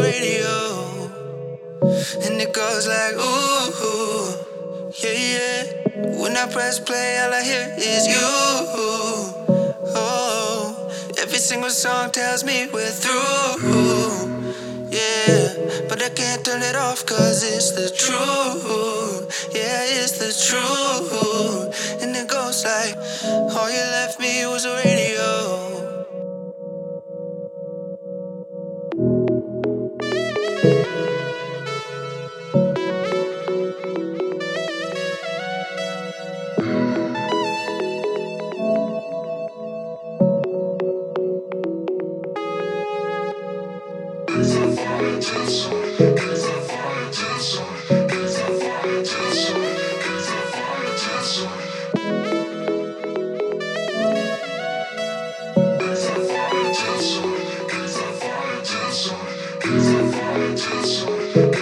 radio, and it goes like ooh, yeah yeah. When I press play, all I hear is you. Oh, every single song tells me we're through, yeah. But I can't turn it off 'cause it's the truth, yeah, it's the truth. And it goes like, all oh, you left Cause I'm fine, just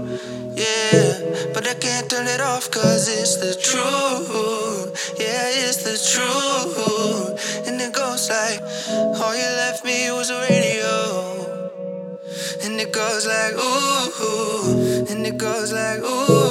off cause it's the truth. Yeah, it's the truth. And it goes like, all you left me was a radio. And it goes like, ooh. And it goes like, ooh.